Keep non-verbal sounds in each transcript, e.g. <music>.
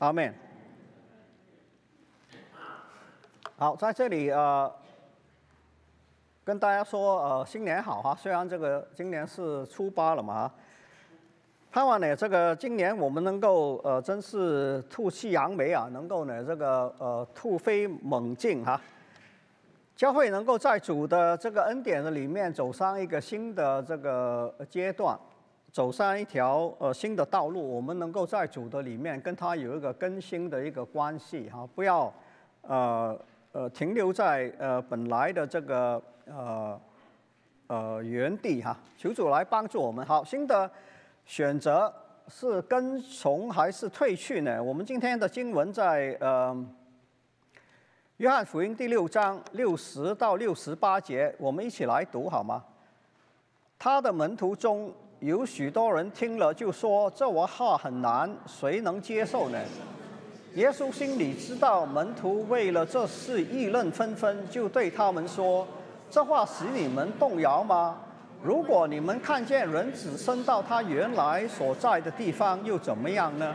阿门。好，在这里呃，跟大家说呃新年好哈。虽然这个今年是初八了嘛哈，盼望呢这个今年我们能够呃真是吐气扬眉啊，能够呢这个呃突飞猛进哈。教会能够在主的这个恩典的里面走上一个新的这个阶段，走上一条呃新的道路。我们能够在主的里面跟他有一个更新的一个关系哈，不要呃。呃，停留在呃本来的这个呃呃原地哈，求主来帮助我们。好，新的选择是跟从还是退去呢？我们今天的经文在呃约翰福音第六章六十到六十八节，我们一起来读好吗？他的门徒中有许多人听了就说：“这话很难，谁能接受呢？”耶稣心里知道门徒为了这事议论纷纷，就对他们说：“这话使你们动摇吗？如果你们看见人子升到他原来所在的地方，又怎么样呢？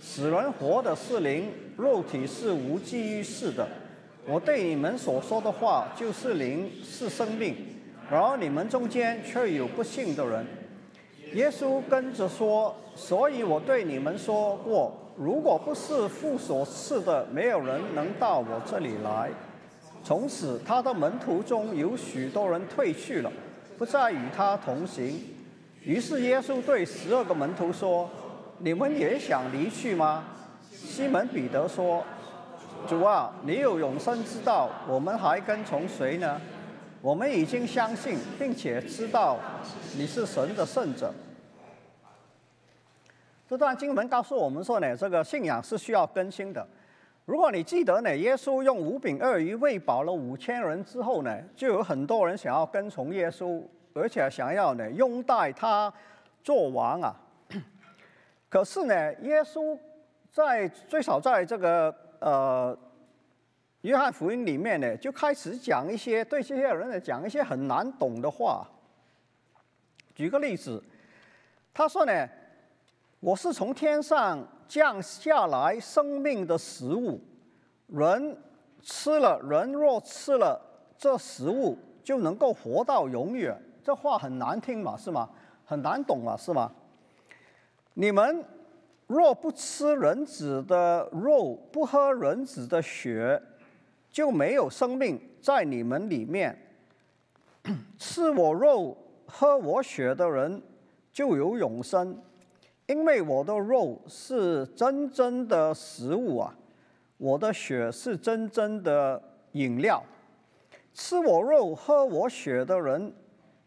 死人活的是灵，肉体是无济于事的。我对你们所说的话就是灵，是生命。然而你们中间却有不信的人。”耶稣跟着说：“所以我对你们说过。”如果不是父所赐的，没有人能到我这里来。从此，他的门徒中有许多人退去了，不再与他同行。于是耶稣对十二个门徒说：“你们也想离去吗？”西门彼得说：“主啊，你有永生之道，我们还跟从谁呢？我们已经相信，并且知道你是神的圣者。”这段经文告诉我们说呢，这个信仰是需要更新的。如果你记得呢，耶稣用五饼二鱼喂饱了五千人之后呢，就有很多人想要跟从耶稣，而且想要呢拥戴他做王啊。<coughs> 可是呢，耶稣在最少在这个呃约翰福音里面呢，就开始讲一些对这些人呢讲一些很难懂的话。举个例子，他说呢。我是从天上降下来生命的食物，人吃了，人若吃了这食物，就能够活到永远。这话很难听嘛，是吗？很难懂嘛，是吗？你们若不吃人子的肉，不喝人子的血，就没有生命在你们里面。吃我肉、喝我血的人，就有永生。因为我的肉是真正的食物啊，我的血是真正的饮料。吃我肉、喝我血的人，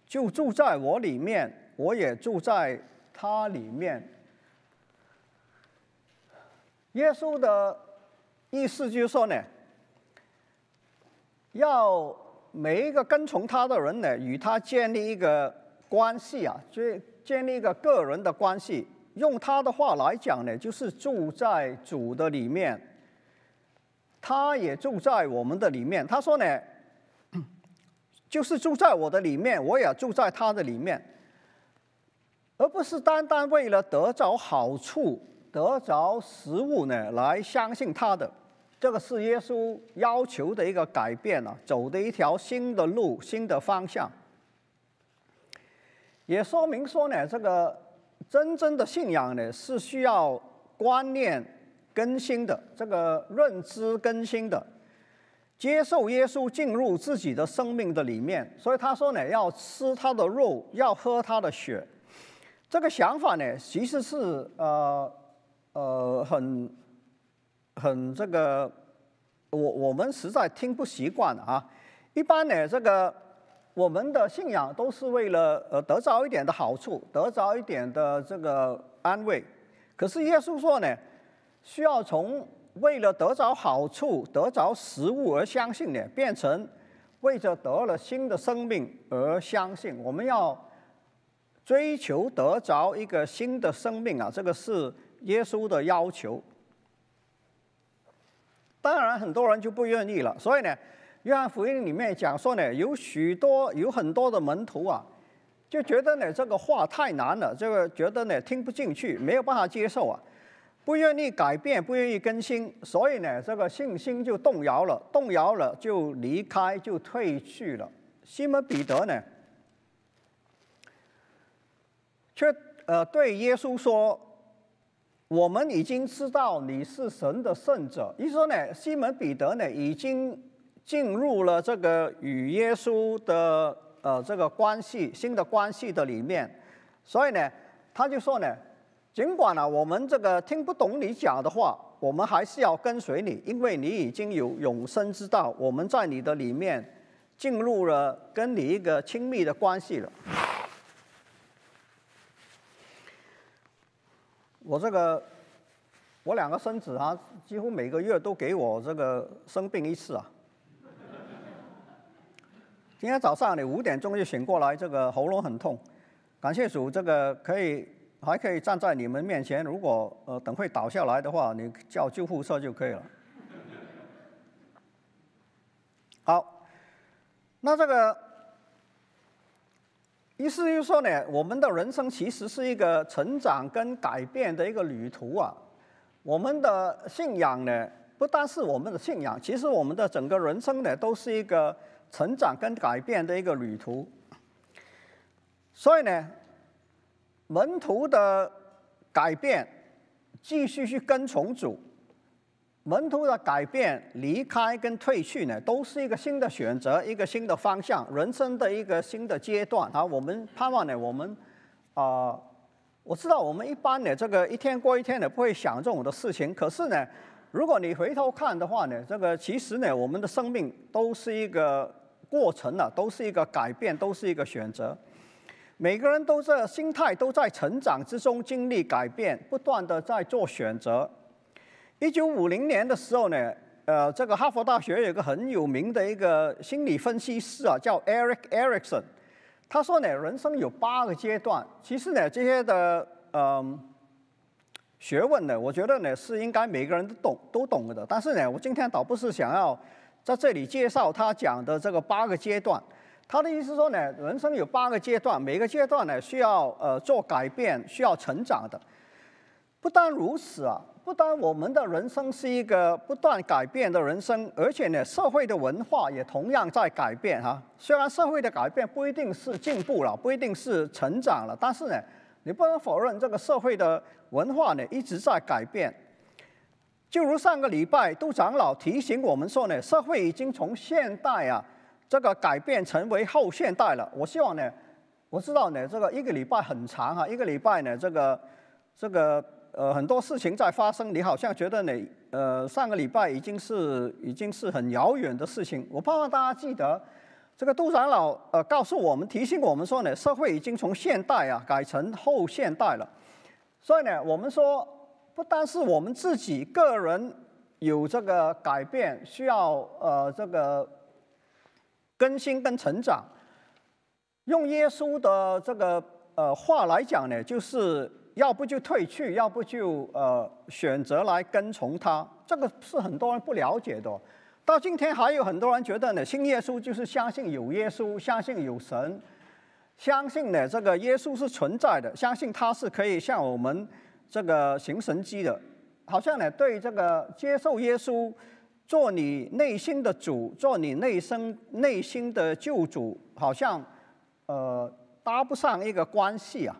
就住在我里面，我也住在他里面。耶稣的意思就是说呢，要每一个跟从他的人呢，与他建立一个关系啊，就建立一个个人的关系。用他的话来讲呢，就是住在主的里面，他也住在我们的里面。他说呢，<coughs> 就是住在我的里面，我也住在他的里面，而不是单单为了得着好处、得着食物呢来相信他的。这个是耶稣要求的一个改变啊，走的一条新的路、新的方向，也说明说呢，这个。真正的信仰呢，是需要观念更新的，这个认知更新的，接受耶稣进入自己的生命的里面。所以他说呢，要吃他的肉，要喝他的血。这个想法呢，其实是呃呃很很这个，我我们实在听不习惯啊。一般呢，这个。我们的信仰都是为了呃得着一点的好处，得着一点的这个安慰。可是耶稣说呢，需要从为了得着好处、得着食物而相信呢，变成为着得了新的生命而相信。我们要追求得着一个新的生命啊，这个是耶稣的要求。当然，很多人就不愿意了，所以呢。约翰福音里面讲说呢，有许多有很多的门徒啊，就觉得呢这个话太难了，这个觉得呢听不进去，没有办法接受啊。不愿意改变，不愿意更新，所以呢，这个信心就动摇了，动摇了就离开，就退去了。西门彼得呢，却呃对耶稣说：“我们已经知道你是神的圣者。”意思说呢，西门彼得呢已经进入了这个与耶稣的呃这个关系新的关系的里面，所以呢，他就说呢。尽管呢，我们这个听不懂你讲的话，我们还是要跟随你，因为你已经有永生之道，我们在你的里面进入了跟你一个亲密的关系了。我这个，我两个孙子啊，几乎每个月都给我这个生病一次啊。今天早上你五点钟就醒过来，这个喉咙很痛，感谢主，这个可以。还可以站在你们面前，如果呃等会倒下来的话，你叫救护车就可以了。<laughs> 好，那这个意思就是说呢，我们的人生其实是一个成长跟改变的一个旅途啊。我们的信仰呢，不单是我们的信仰，其实我们的整个人生呢，都是一个成长跟改变的一个旅途。所以呢。门徒的改变，继续去跟从主；门徒的改变，离开跟退去呢，都是一个新的选择，一个新的方向，人生的一个新的阶段。啊，我们盼望呢，我们啊，我知道我们一般呢，这个一天过一天的，不会想这种的事情。可是呢，如果你回头看的话呢，这个其实呢，我们的生命都是一个过程了，都是一个改变，都是一个选择。每个人都在心态都在成长之中经历改变，不断的在做选择。一九五零年的时候呢，呃，这个哈佛大学有个很有名的一个心理分析师啊，叫 Eric Erikson，他说呢，人生有八个阶段。其实呢，这些的嗯学问呢，我觉得呢是应该每个人都懂都懂的。但是呢，我今天倒不是想要在这里介绍他讲的这个八个阶段。他的意思说呢，人生有八个阶段，每个阶段呢需要呃做改变，需要成长的。不单如此啊，不单我们的人生是一个不断改变的人生，而且呢，社会的文化也同样在改变哈。虽然社会的改变不一定是进步了，不一定是成长了，但是呢，你不能否认这个社会的文化呢一直在改变。就如上个礼拜杜长老提醒我们说呢，社会已经从现代啊。这个改变成为后现代了。我希望呢，我知道呢，这个一个礼拜很长哈，一个礼拜呢，这个这个呃很多事情在发生。你好像觉得呢，呃上个礼拜已经是已经是很遥远的事情。我盼望大家记得，这个杜长老呃告诉我们，提醒我们说呢，社会已经从现代啊改成后现代了。所以呢，我们说不单是我们自己个人有这个改变，需要呃这个。更新跟成长，用耶稣的这个呃话来讲呢，就是要不就退去，要不就呃选择来跟从他。这个是很多人不了解的。到今天还有很多人觉得呢，信耶稣就是相信有耶稣，相信有神，相信呢这个耶稣是存在的，相信他是可以向我们这个行神迹的。好像呢对这个接受耶稣。做你内心的主，做你内生内心的救主，好像呃搭不上一个关系啊。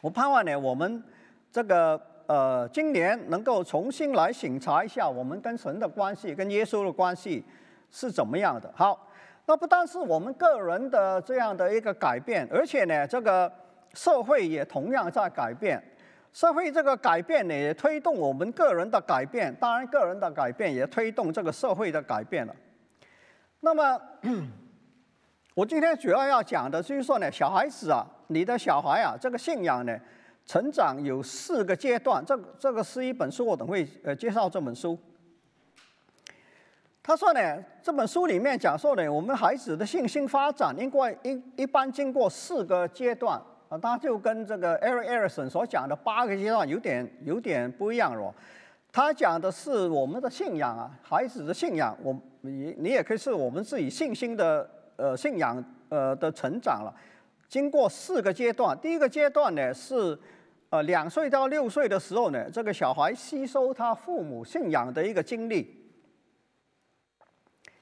我盼望呢，我们这个呃今年能够重新来审查一下我们跟神的关系，跟耶稣的关系是怎么样的。好，那不单是我们个人的这样的一个改变，而且呢，这个社会也同样在改变。社会这个改变呢，也推动我们个人的改变。当然，个人的改变也推动这个社会的改变了。那么，<clears throat> 我今天主要要讲的就是说呢，小孩子啊，你的小孩啊，这个信仰呢，成长有四个阶段。这这个是一本书，我等会呃介绍这本书。他说呢，这本书里面讲说呢，我们孩子的信心发展应该一一般经过四个阶段。啊，他就跟这个 Eric Erikson 所讲的八个阶段有点有点不一样了。他讲的是我们的信仰啊，孩子的信仰，我你你也可以是我们自己信心的呃信仰呃的成长了。经过四个阶段，第一个阶段呢是呃两岁到六岁的时候呢，这个小孩吸收他父母信仰的一个经历，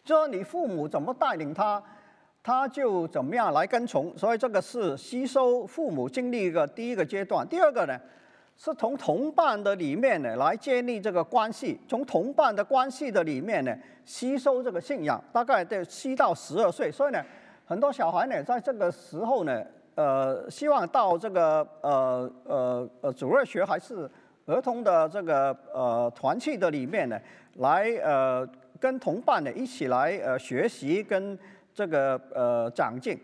就说你父母怎么带领他，他就怎么样来跟从，所以这个是吸收父母经历一个第一个阶段。第二个呢？是从同伴的里面呢来建立这个关系，从同伴的关系的里面呢吸收这个信仰，大概在七到十二岁，所以呢，很多小孩呢在这个时候呢，呃，希望到这个呃呃呃主日学还是儿童的这个呃团契的里面呢，来呃跟同伴呢一起来呃学习跟这个呃长进。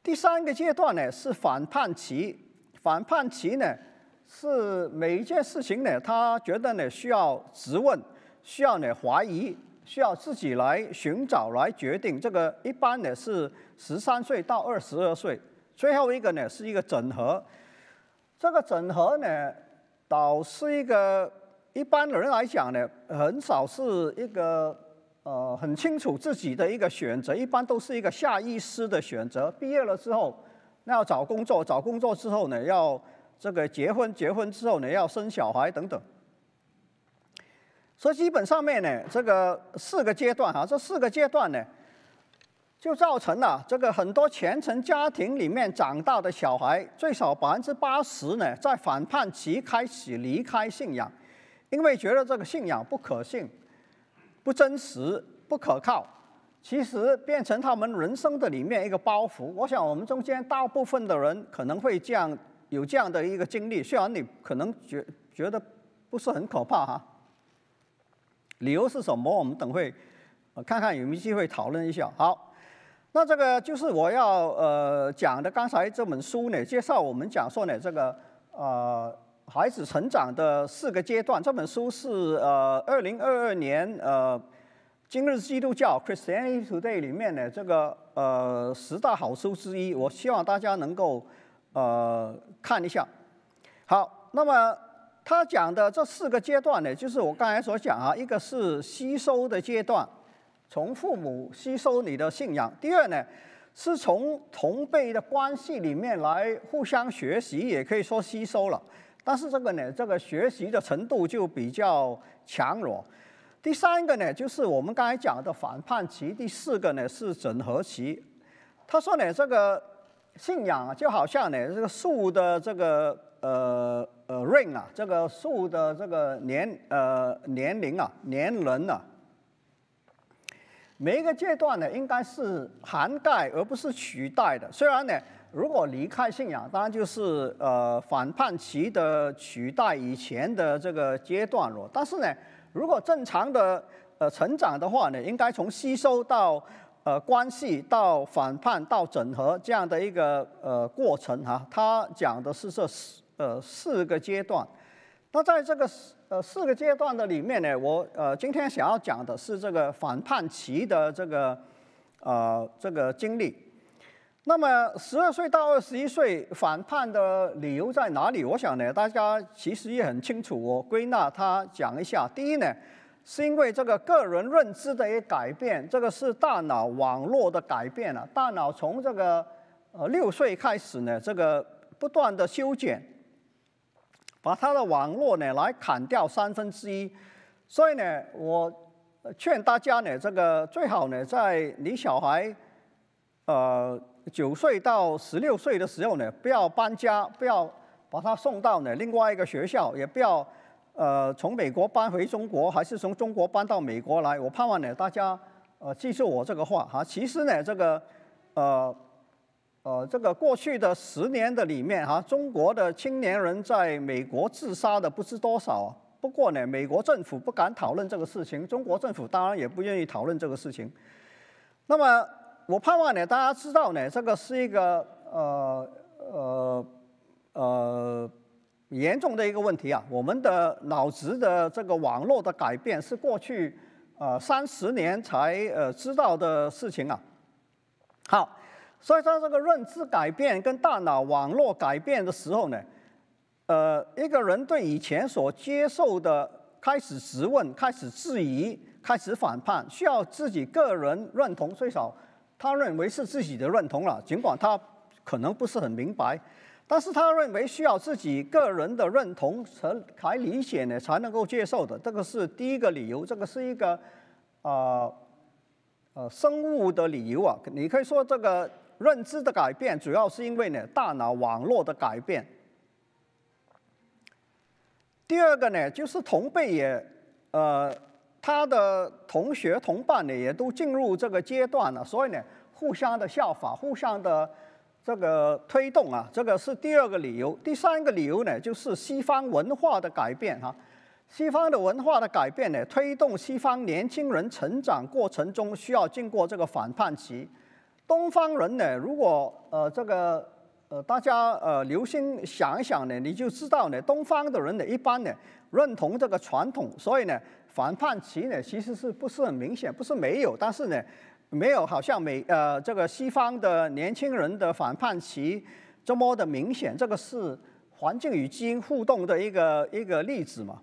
第三个阶段呢是反叛期，反叛期呢。是每一件事情呢，他觉得呢需要质问，需要呢怀疑，需要自己来寻找来决定。这个一般呢是十三岁到二十二岁。最后一个呢是一个整合。这个整合呢，倒是一个一般人来讲呢，很少是一个呃很清楚自己的一个选择，一般都是一个下意识的选择。毕业了之后，那要找工作，找工作之后呢要。这个结婚，结婚之后呢，要生小孩等等，所以基本上面呢，这个四个阶段哈，这四个阶段呢，就造成了这个很多虔诚家庭里面长大的小孩，最少百分之八十呢，在反叛期开始离开信仰，因为觉得这个信仰不可信、不真实、不可靠，其实变成他们人生的里面一个包袱。我想我们中间大部分的人可能会这样。有这样的一个经历，虽然你可能觉觉得不是很可怕哈，理由是什么？我们等会看看有没有机会讨论一下。好，那这个就是我要呃讲的。刚才这本书呢，介绍我们讲说呢，这个呃孩子成长的四个阶段。这本书是呃二零二二年呃今日基督教 Christianity Today 里面的这个呃十大好书之一。我希望大家能够。呃，看一下，好，那么他讲的这四个阶段呢，就是我刚才所讲啊，一个是吸收的阶段，从父母吸收你的信仰；第二呢，是从同辈的关系里面来互相学习，也可以说吸收了，但是这个呢，这个学习的程度就比较强弱；第三个呢，就是我们刚才讲的反叛期；第四个呢是整合期。他说呢，这个。信仰啊，就好像呢，这个树的这个呃呃 ring 啊，这个树的这个年呃年龄啊，年轮啊，每一个阶段呢，应该是涵盖而不是取代的。虽然呢，如果离开信仰，当然就是呃反叛期的取代以前的这个阶段了。但是呢，如果正常的呃成长的话呢，应该从吸收到。呃，关系到反叛到整合这样的一个呃过程哈，他讲的是这四呃四个阶段。那在这个呃四个阶段的里面呢，我呃今天想要讲的是这个反叛期的这个呃这个经历。那么十二岁到二十一岁反叛的理由在哪里？我想呢，大家其实也很清楚。我归纳他讲一下。第一呢。是因为这个个人认知的一改变，这个是大脑网络的改变了。大脑从这个呃六岁开始呢，这个不断的修剪，把它的网络呢来砍掉三分之一。所以呢，我劝大家呢，这个最好呢，在你小孩呃九岁到十六岁的时候呢，不要搬家，不要把他送到呢另外一个学校，也不要。呃，从美国搬回中国，还是从中国搬到美国来？我盼望呢，大家呃记住我这个话哈。其实呢，这个呃呃，这个过去的十年的里面哈，中国的青年人在美国自杀的不知多少。不过呢，美国政府不敢讨论这个事情，中国政府当然也不愿意讨论这个事情。那么我盼望呢，大家知道呢，这个是一个呃呃呃。严重的一个问题啊，我们的脑子的这个网络的改变是过去呃三十年才呃知道的事情啊。好，所以在这个认知改变跟大脑网络改变的时候呢，呃，一个人对以前所接受的开始质问、开始质疑、开始反叛，需要自己个人认同，最少他认为是自己的认同了，尽管他可能不是很明白。但是他认为需要自己个人的认同才才理解呢，才能够接受的。这个是第一个理由，这个是一个啊呃生物的理由啊。你可以说这个认知的改变，主要是因为呢大脑网络的改变。第二个呢，就是同辈也呃他的同学同伴呢也都进入这个阶段了，所以呢互相的效法，互相的。这个推动啊，这个是第二个理由。第三个理由呢，就是西方文化的改变哈。西方的文化的改变呢，推动西方年轻人成长过程中需要经过这个反叛期。东方人呢，如果呃这个呃大家呃留心想一想呢，你就知道呢，东方的人呢一般呢认同这个传统，所以呢反叛期呢其实是不是很明显，不是没有，但是呢。没有，好像美呃这个西方的年轻人的反叛期这么的明显，这个是环境与基因互动的一个一个例子嘛。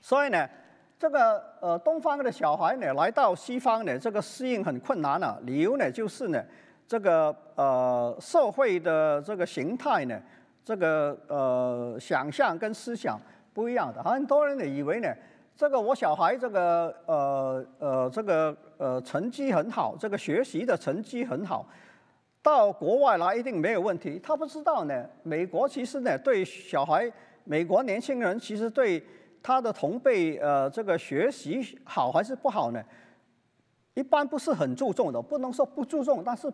所以呢，这个呃东方的小孩呢来到西方呢，这个适应很困难了。理由呢就是呢，这个呃社会的这个形态呢，这个呃想象跟思想不一样的，很多人呢以为呢。这个我小孩这个呃呃这个呃成绩很好，这个学习的成绩很好，到国外来一定没有问题。他不知道呢，美国其实呢对小孩，美国年轻人其实对他的同辈呃这个学习好还是不好呢？一般不是很注重的，不能说不注重，但是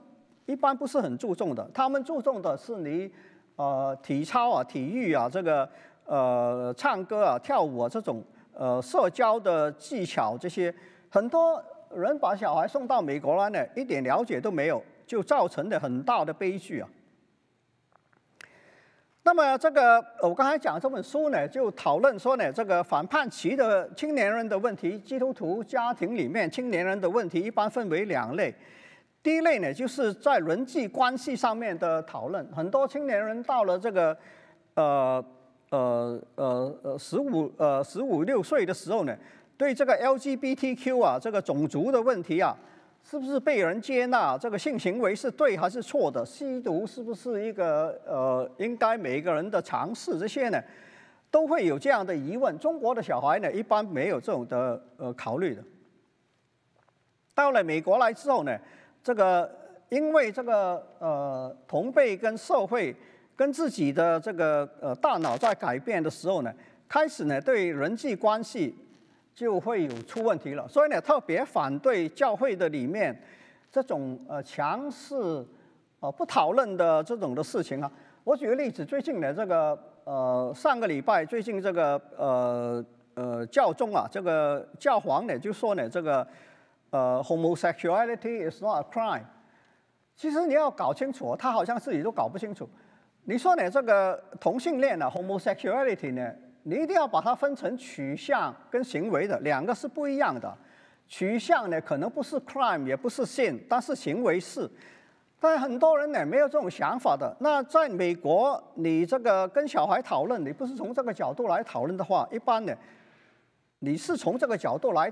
一般不是很注重的。他们注重的是你呃体操啊、体育啊、这个呃唱歌啊、跳舞啊这种。呃，社交的技巧这些，很多人把小孩送到美国来呢，一点了解都没有，就造成了很大的悲剧啊。那么这个我刚才讲这本书呢，就讨论说呢，这个反叛期的青年人的问题，基督徒家庭里面青年人的问题，一般分为两类。第一类呢，就是在人际关系上面的讨论，很多青年人到了这个呃。呃呃呃，十五呃十五六岁的时候呢，对这个 LGBTQ 啊这个种族的问题啊，是不是被人接纳？这个性行为是对还是错的？吸毒是不是一个呃应该每个人的尝试？这些呢，都会有这样的疑问。中国的小孩呢，一般没有这种的呃考虑的。到了美国来之后呢，这个因为这个呃同辈跟社会。跟自己的这个呃大脑在改变的时候呢，开始呢对人际关系就会有出问题了。所以呢，特别反对教会的里面这种呃强势呃不讨论的这种的事情啊。我举个例子，最近呢这个呃上个礼拜，最近这个呃呃教宗啊，这个教皇呢就说呢这个呃 homosexuality is not a crime。其实你要搞清楚，他好像自己都搞不清楚。你说呢？这个同性恋呢，homosexuality 呢，你一定要把它分成取向跟行为的，两个是不一样的。取向呢，可能不是 crime，也不是 sin，但是行为是。但很多人呢，没有这种想法的。那在美国，你这个跟小孩讨论，你不是从这个角度来讨论的话，一般呢，你是从这个角度来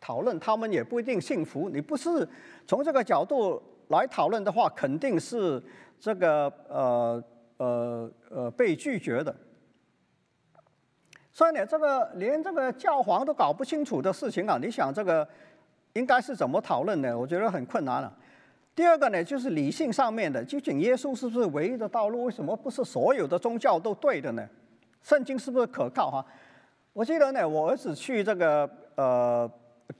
讨论，他们也不一定信服。你不是从这个角度来讨论的话，肯定是这个呃。呃呃，被拒绝的，所以呢，这个连这个教皇都搞不清楚的事情啊，你想这个应该是怎么讨论呢？我觉得很困难了。第二个呢，就是理性上面的，究竟耶稣是不是唯一的道路？为什么不是所有的宗教都对的呢？圣经是不是可靠？哈，我记得呢，我儿子去这个呃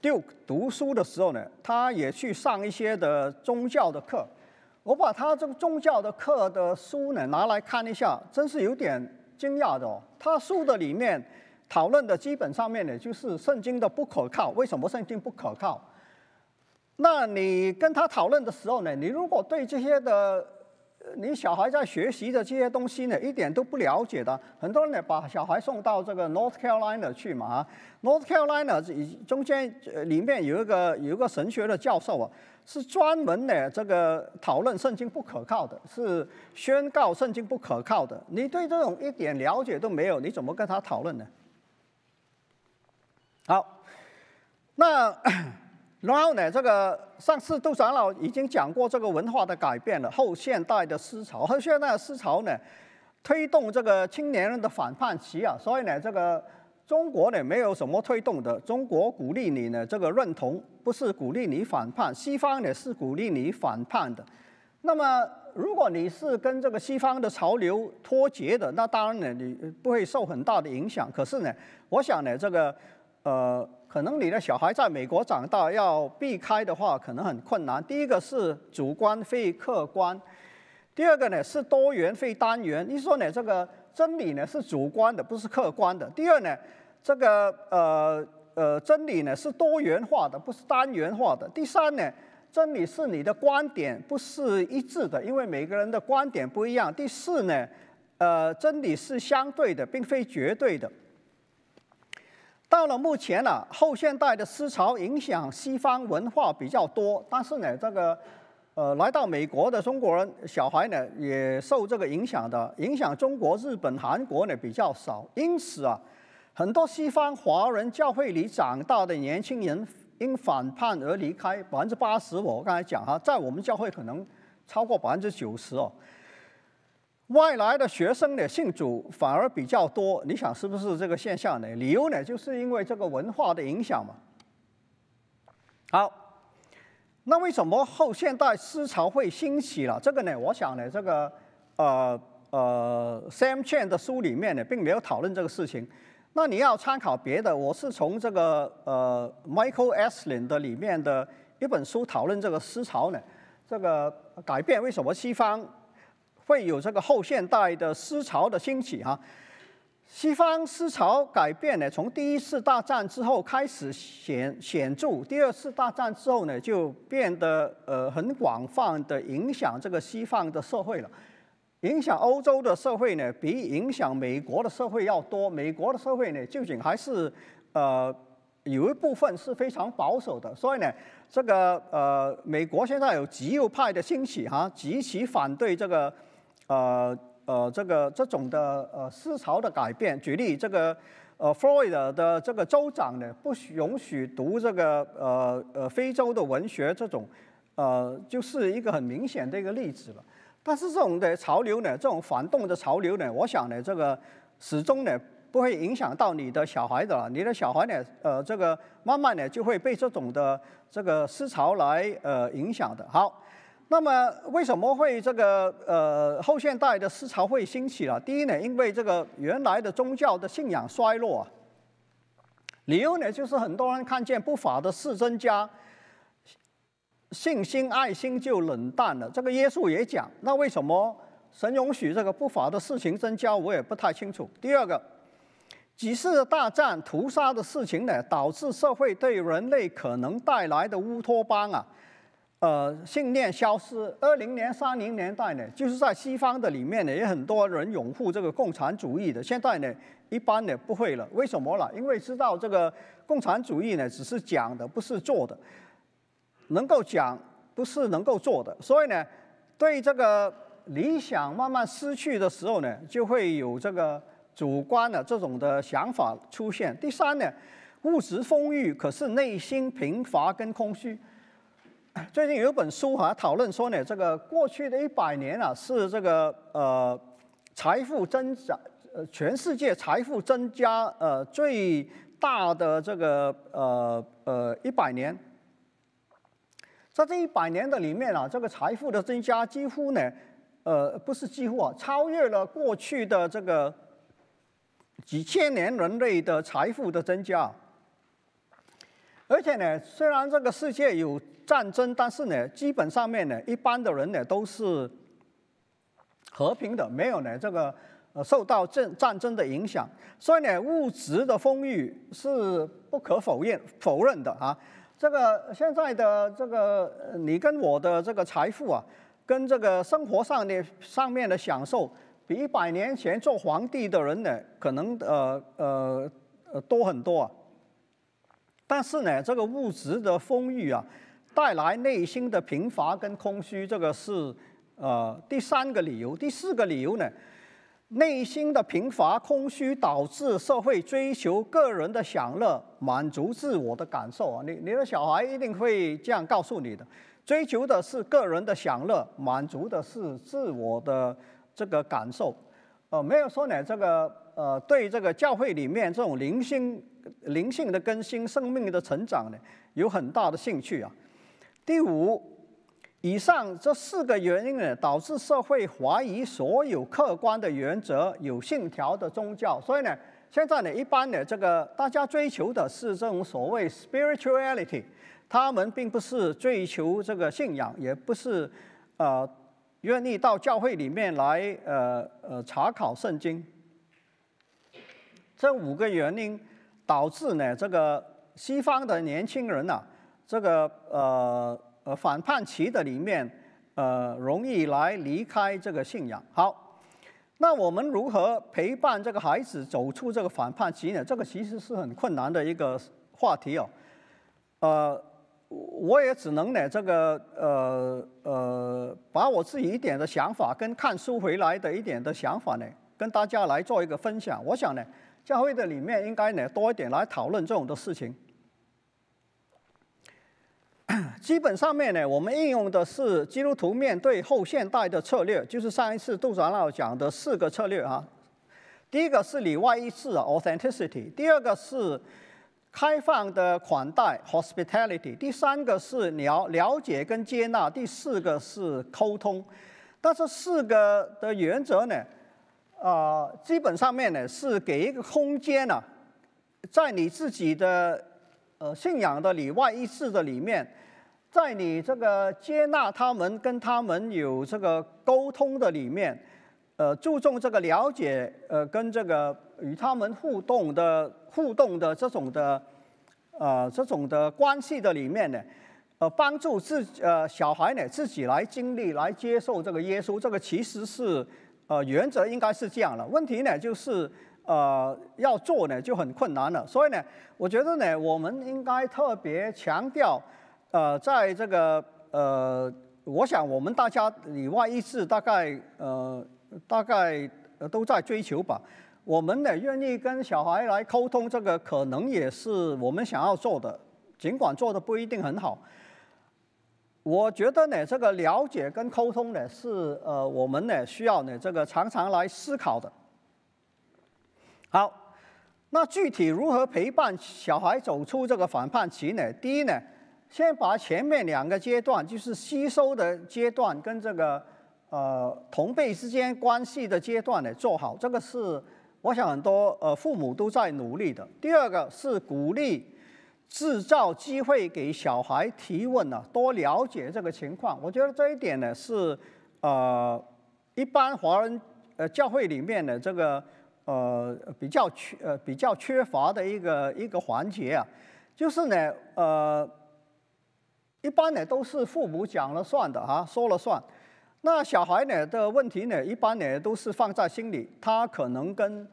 Duke 读书的时候呢，他也去上一些的宗教的课。我把他这个宗教的课的书呢拿来看一下，真是有点惊讶的哦。他书的里面讨论的基本上面呢，就是圣经的不可靠。为什么圣经不可靠？那你跟他讨论的时候呢，你如果对这些的。你小孩在学习的这些东西呢，一点都不了解的。很多人呢，把小孩送到这个 North Carolina 去嘛啊，North Carolina 中间里面有一个有一个神学的教授啊，是专门的这个讨论圣经不可靠的，是宣告圣经不可靠的。你对这种一点了解都没有，你怎么跟他讨论呢？好，那然后呢，这个上次杜长老已经讲过这个文化的改变了，后现代的思潮，后现代的思潮呢，推动这个青年人的反叛期啊，所以呢，这个中国呢没有什么推动的，中国鼓励你呢这个认同，不是鼓励你反叛，西方呢是鼓励你反叛的。那么如果你是跟这个西方的潮流脱节的，那当然呢你不会受很大的影响。可是呢，我想呢这个呃。可能你的小孩在美国长大，要避开的话，可能很困难。第一个是主观非客观，第二个呢是多元非单元。你说呢？这个真理呢是主观的，不是客观的。第二呢，这个呃呃真理呢是多元化的，不是单元化的。第三呢，真理是你的观点，不是一致的，因为每个人的观点不一样。第四呢，呃，真理是相对的，并非绝对的。到了目前呢，后现代的思潮影响西方文化比较多，但是呢，这个呃来到美国的中国人小孩呢，也受这个影响的，影响中国、日本、韩国呢比较少。因此啊，很多西方华人教会里长大的年轻人因反叛而离开，百分之八十我刚才讲哈，在我们教会可能超过百分之九十哦。外来的学生呢，信主反而比较多，你想是不是这个现象呢？理由呢，就是因为这个文化的影响嘛。好，那为什么后现代思潮会兴起了？这个呢，我想呢，这个呃呃，Sam Chan 的书里面呢，并没有讨论这个事情。那你要参考别的，我是从这个呃 Michael Aslin 的里面的一本书讨论这个思潮呢，这个改变为什么西方？会有这个后现代的思潮的兴起哈，西方思潮改变呢，从第一次大战之后开始显显著，第二次大战之后呢，就变得呃很广泛的影响这个西方的社会了，影响欧洲的社会呢，比影响美国的社会要多。美国的社会呢，究竟还是呃有一部分是非常保守的，所以呢，这个呃美国现在有极右派的兴起哈，极其反对这个。呃呃，这个这种的呃思潮的改变，举例这个呃弗洛伊德的这个州长呢，不许允许读这个呃呃非洲的文学，这种呃就是一个很明显的一个例子了。但是这种的潮流呢，这种反动的潮流呢，我想呢，这个始终呢不会影响到你的小孩的，你的小孩呢，呃，这个慢慢呢就会被这种的这个思潮来呃影响的。好。那么为什么会这个呃后现代的思潮会兴起了？第一呢，因为这个原来的宗教的信仰衰落啊。理由呢，就是很多人看见不法的事增加，信心爱心就冷淡了。这个耶稣也讲，那为什么神允许这个不法的事情增加？我也不太清楚。第二个，几次大战屠杀的事情呢，导致社会对人类可能带来的乌托邦啊。呃，信念消失。二零年、三零年代呢，就是在西方的里面呢，也很多人拥护这个共产主义的。现在呢，一般呢不会了。为什么了？因为知道这个共产主义呢，只是讲的，不是做的。能够讲，不是能够做的。所以呢，对这个理想慢慢失去的时候呢，就会有这个主观的这种的想法出现。第三呢，物质丰裕，可是内心贫乏跟空虚。最近有一本书哈，讨论说呢，这个过去的一百年啊，是这个呃财富增长，呃全世界财富增加呃最大的这个呃呃一百年。在这一百年的里面啊，这个财富的增加几乎呢，呃不是几乎啊，超越了过去的这个几千年人类的财富的增加。而且呢，虽然这个世界有战争，但是呢，基本上面呢，一般的人呢都是和平的，没有呢这个呃受到战战争的影响。所以呢，物质的丰裕是不可否认否认的啊。这个现在的这个你跟我的这个财富啊，跟这个生活上的上面的享受，比一百年前做皇帝的人呢，可能呃呃多很多啊。但是呢，这个物质的丰裕啊。带来内心的贫乏跟空虚，这个是呃第三个理由。第四个理由呢，内心的贫乏、空虚，导致社会追求个人的享乐，满足自我的感受啊！你你的小孩一定会这样告诉你的，追求的是个人的享乐，满足的是自我的这个感受，呃，没有说呢，这个呃，对这个教会里面这种灵性、灵性的更新、生命的成长呢，有很大的兴趣啊。第五。以上这四个原因呢，导致社会怀疑所有客观的原则、有信条的宗教。所以呢，现在呢，一般的这个大家追求的是这种所谓 spirituality，他们并不是追求这个信仰，也不是呃愿意到教会里面来呃呃查考圣经。这五个原因导致呢，这个西方的年轻人呐，这个呃。呃，反叛期的里面，呃，容易来离开这个信仰。好，那我们如何陪伴这个孩子走出这个反叛期呢？这个其实是很困难的一个话题哦。呃，我也只能呢，这个呃呃，把我自己一点的想法跟看书回来的一点的想法呢，跟大家来做一个分享。我想呢，教会的里面应该呢多一点来讨论这种的事情。<coughs> 基本上面呢，我们应用的是基督徒面对后现代的策略，就是上一次杜长老讲的四个策略哈。第一个是里外一致 （authenticity），第二个是开放的款待 （hospitality），第三个是了了解跟接纳，第四个是沟通。但是四个的原则呢，啊，基本上面呢是给一个空间呢，在你自己的呃信仰的里外一致的里面。在你这个接纳他们、跟他们有这个沟通的里面，呃，注重这个了解，呃，跟这个与他们互动的互动的这种的，呃，这种的关系的里面呢，呃，帮助自呃小孩呢自己来经历、来接受这个耶稣，这个其实是呃原则应该是这样了。问题呢就是呃要做呢就很困难了，所以呢，我觉得呢我们应该特别强调。呃，在这个呃，我想我们大家里外一致，大概呃，大概都在追求吧。我们呢，愿意跟小孩来沟通，这个可能也是我们想要做的，尽管做的不一定很好。我觉得呢，这个了解跟沟通呢，是呃，我们呢需要呢这个常常来思考的。好，那具体如何陪伴小孩走出这个反叛期呢？第一呢？先把前面两个阶段，就是吸收的阶段跟这个呃同辈之间关系的阶段呢做好，这个是我想很多呃父母都在努力的。第二个是鼓励制造机会给小孩提问呢，多了解这个情况。我觉得这一点呢是呃一般华人呃教会里面的这个呃比较缺呃比较缺乏的一个一个环节啊，就是呢呃。一般呢都是父母讲了算的哈，说了算。那小孩呢的问题呢，一般呢都是放在心里，他可能跟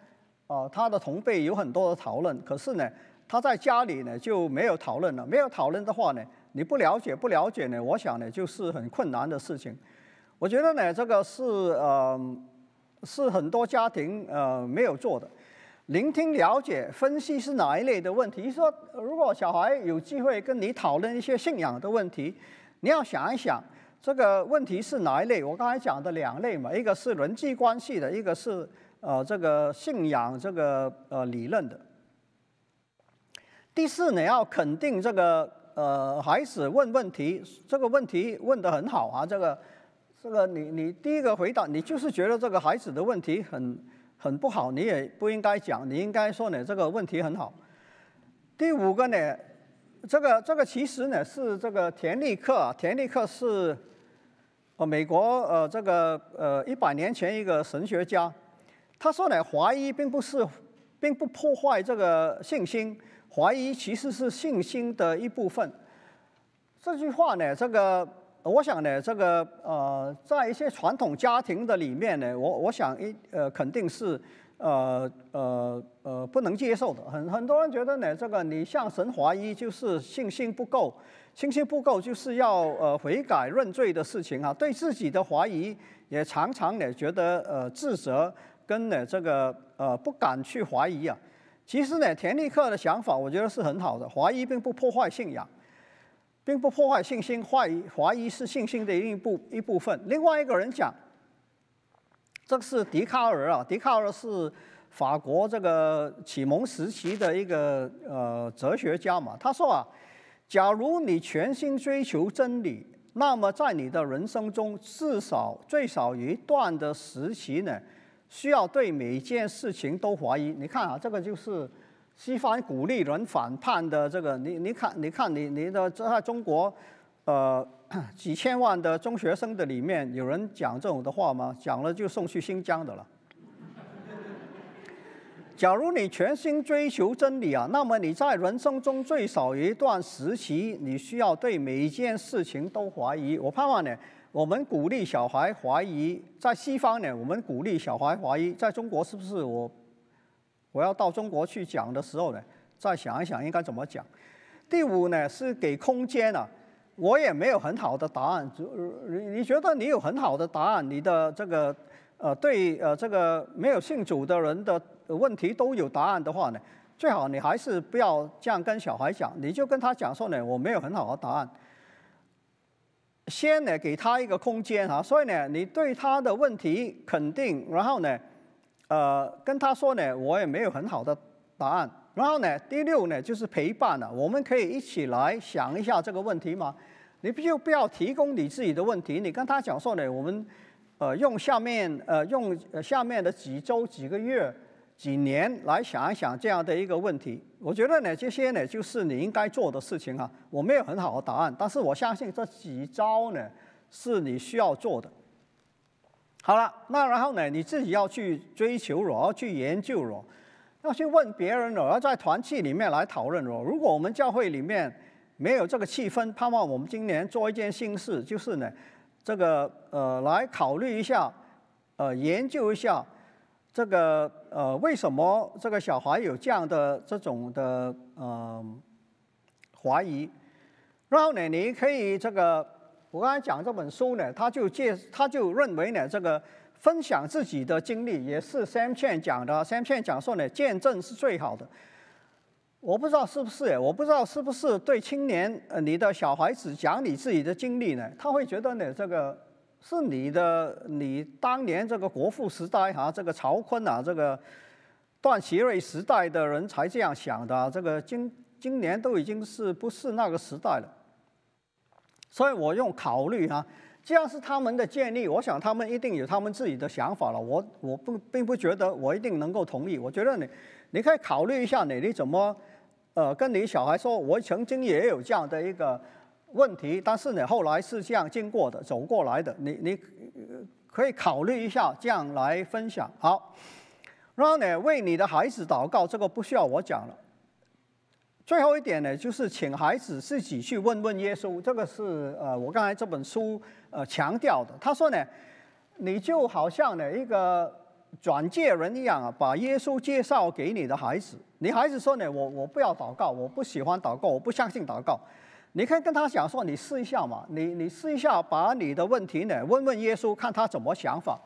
呃他的同辈有很多的讨论，可是呢他在家里呢就没有讨论了。没有讨论的话呢，你不了解不了解呢，我想呢就是很困难的事情。我觉得呢这个是呃是很多家庭呃没有做的。聆听、了解、分析是哪一类的问题？说如果小孩有机会跟你讨论一些信仰的问题，你要想一想这个问题是哪一类？我刚才讲的两类嘛，一个是人际关系的，一个是呃这个信仰这个呃理论的。第四你，要肯定这个呃孩子问问题，这个问题问得很好啊，这个这个你你第一个回答，你就是觉得这个孩子的问题很。很不好，你也不应该讲，你应该说呢，这个问题很好。第五个呢，这个这个其实呢是这个田立克，田立克是呃美国呃这个呃一百年前一个神学家，他说呢，怀疑并不是并不破坏这个信心，怀疑其实是信心的一部分。这句话呢，这个。我想呢，这个呃，在一些传统家庭的里面呢，我我想一呃，肯定是呃呃呃不能接受的。很很多人觉得呢，这个你向神怀疑就是信心不够，信心不够就是要呃悔改认罪的事情啊。对自己的怀疑也常常呢觉得呃自责跟呢这个呃不敢去怀疑啊。其实呢，田立克的想法我觉得是很好的，怀疑并不破坏信仰，并不破坏信心，怀疑怀疑是信心的一部一部分。另外一个人讲，这是笛卡尔啊，笛卡尔是法国这个启蒙时期的一个呃哲学家嘛，他说啊，假如你全心追求真理，那么在你的人生中至少最少一段的时期呢。需要对每一件事情都怀疑。你看啊，这个就是西方鼓励人反叛的这个。你你看，你看你你的在中国，呃，<clears throat> 几千万的中学生的里面，有人讲这种的话吗？讲了就送去新疆的了。假如你全心追求真理啊，那么你在人生中最少一段时期，你需要对每一件事情都怀疑。我盼望呢。我们鼓励小孩怀疑，在西方呢，我们鼓励小孩怀疑，在中国是不是我我要到中国去讲的时候呢，再想一想应该怎么讲。第五呢是给空间啊，我也没有很好的答案。你你觉得你有很好的答案，你的这个呃对呃这个没有信主的人的问题都有答案的话呢，最好你还是不要这样跟小孩讲，你就跟他讲说呢，我没有很好的答案。先呢，给他一个空间啊，所以呢，你对他的问题肯定，然后呢，呃，跟他说呢，我也没有很好的答案。然后呢，第六呢，就是陪伴了，我们可以一起来想一下这个问题嘛。你就不要提供你自己的问题，你跟他讲说呢，我们呃用下面呃用下面的几周几个月。几年来想一想这样的一个问题，我觉得呢，这些呢就是你应该做的事情啊。我没有很好的答案，但是我相信这几招呢是你需要做的。好了，那然后呢，你自己要去追求了，要去研究了，要去问别人了，要在团契里面来讨论了。如果我们教会里面没有这个气氛，盼望我们今年做一件新事，就是呢，这个呃来考虑一下，呃研究一下。这个呃，为什么这个小孩有这样的这种的呃怀疑？然后呢，你可以这个，我刚才讲这本书呢，他就介他就认为呢，这个分享自己的经历也是 Sam Chan 讲的，Sam Chan 讲说呢，见证是最好的。我不知道是不是，我不知道是不是对青年呃，你的小孩子讲你自己的经历呢，他会觉得呢，这个。是你的，你当年这个国父时代哈，这个曹锟啊，这个段祺瑞时代的人才这样想的。这个今今年都已经是不是那个时代了，所以我用考虑哈，既然是他们的建议，我想他们一定有他们自己的想法了。我我不并不觉得我一定能够同意。我觉得你你可以考虑一下，你你怎么呃跟你小孩说，我曾经也有这样的一个。问题，但是呢，后来是这样经过的，走过来的。你你可以考虑一下，这样来分享。好，然后呢，为你的孩子祷告，这个不需要我讲了。最后一点呢，就是请孩子自己去问问耶稣。这个是呃，我刚才这本书呃强调的。他说呢，你就好像呢一个转介人一样啊，把耶稣介绍给你的孩子。你孩子说呢，我我不要祷告，我不喜欢祷告，我不相信祷告。你可以跟他讲说，你试一下嘛，你你试一下，把你的问题呢问问耶稣，看他怎么想法。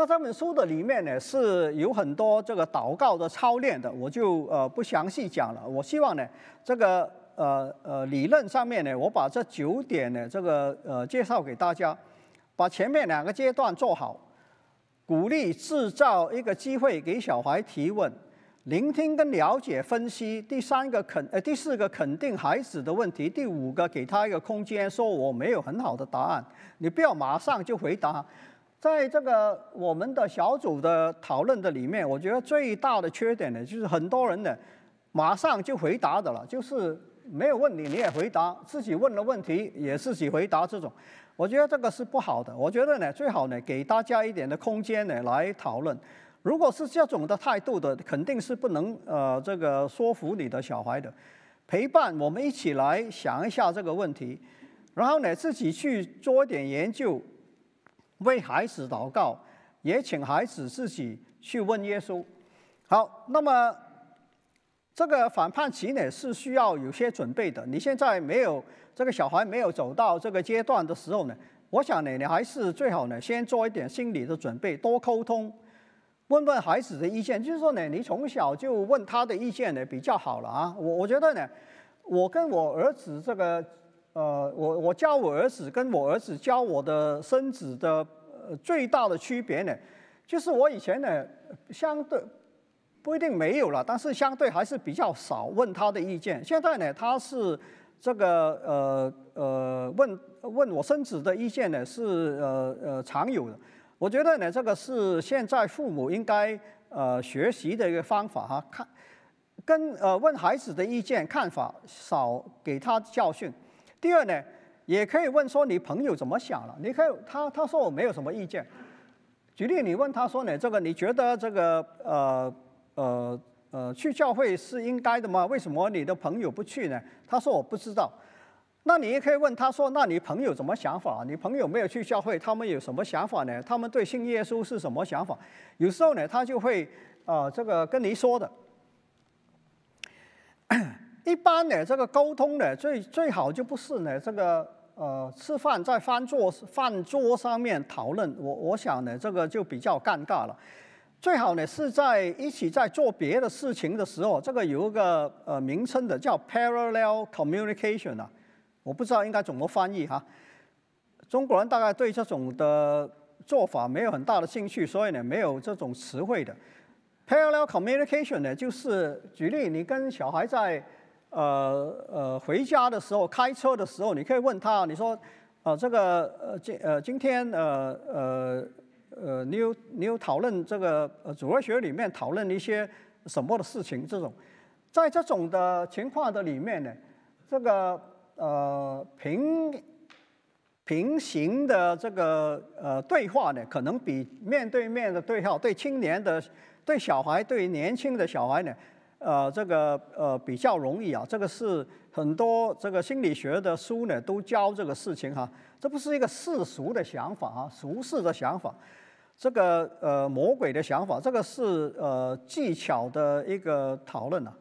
那这本书的里面呢是有很多这个祷告的操练的，我就呃不详细讲了。我希望呢这个呃呃理论上面呢，我把这九点呢这个呃介绍给大家，把前面两个阶段做好，鼓励制造一个机会给小孩提问。聆听跟了解分析，第三个肯呃第四个肯定孩子的问题，第五个给他一个空间，说我没有很好的答案，你不要马上就回答。在这个我们的小组的讨论的里面，我觉得最大的缺点呢，就是很多人呢马上就回答的了，就是没有问你你也回答，自己问的问题也自己回答这种，我觉得这个是不好的。我觉得呢最好呢给大家一点的空间呢来讨论。如果是这种的态度的，肯定是不能呃这个说服你的小孩的。陪伴我们一起来想一下这个问题，然后呢自己去做一点研究，为孩子祷告，也请孩子自己去问耶稣。好，那么这个反叛期呢是需要有些准备的。你现在没有这个小孩没有走到这个阶段的时候呢，我想呢你还是最好呢先做一点心理的准备，多沟通。问问孩子的意见，就是说呢，你从小就问他的意见呢，比较好了啊。我我觉得呢，我跟我儿子这个，呃，我我教我儿子跟我儿子教我的孙子的呃最大的区别呢，就是我以前呢，相对不一定没有了，但是相对还是比较少问他的意见。现在呢，他是这个呃呃问问我孙子的意见呢，是呃呃常有的。我觉得呢，这个是现在父母应该呃学习的一个方法哈，看跟呃问孩子的意见看法，少给他教训。第二呢，也可以问说你朋友怎么想了？你可以他他说我没有什么意见。举例你问他说呢，这个你觉得这个呃呃呃去教会是应该的吗？为什么你的朋友不去呢？他说我不知道。那你也可以问他说：“那你朋友怎么想法？你朋友没有去教会，他们有什么想法呢？他们对信耶稣是什么想法？有时候呢，他就会啊，这个跟你说的。一般呢，这个沟通呢，最最好就不是呢，这个呃，吃饭在饭桌饭桌上面讨论。我我想呢，这个就比较尴尬了。最好呢，是在一起在做别的事情的时候，这个有一个呃名称的叫 parallel communication 啊。”我不知道应该怎么翻译哈，中国人大概对这种的做法没有很大的兴趣，所以呢没有这种词汇的。Parallel communication 呢，就是举例，你跟小孩在呃呃回家的时候，开车的时候，你可以问他，你说，呃这个呃今呃今天呃呃呃你有你有讨论这个呃主日学里面讨论一些什么的事情？这种，在这种的情况的里面呢，这个。呃，平平行的这个呃对话呢，可能比面对面的对话对青年的、对小孩、对年轻的小孩呢，呃，这个呃比较容易啊。这个是很多这个心理学的书呢都教这个事情哈。这不是一个世俗的想法啊，俗世的想法，这个呃魔鬼的想法，这个是呃技巧的一个讨论啊。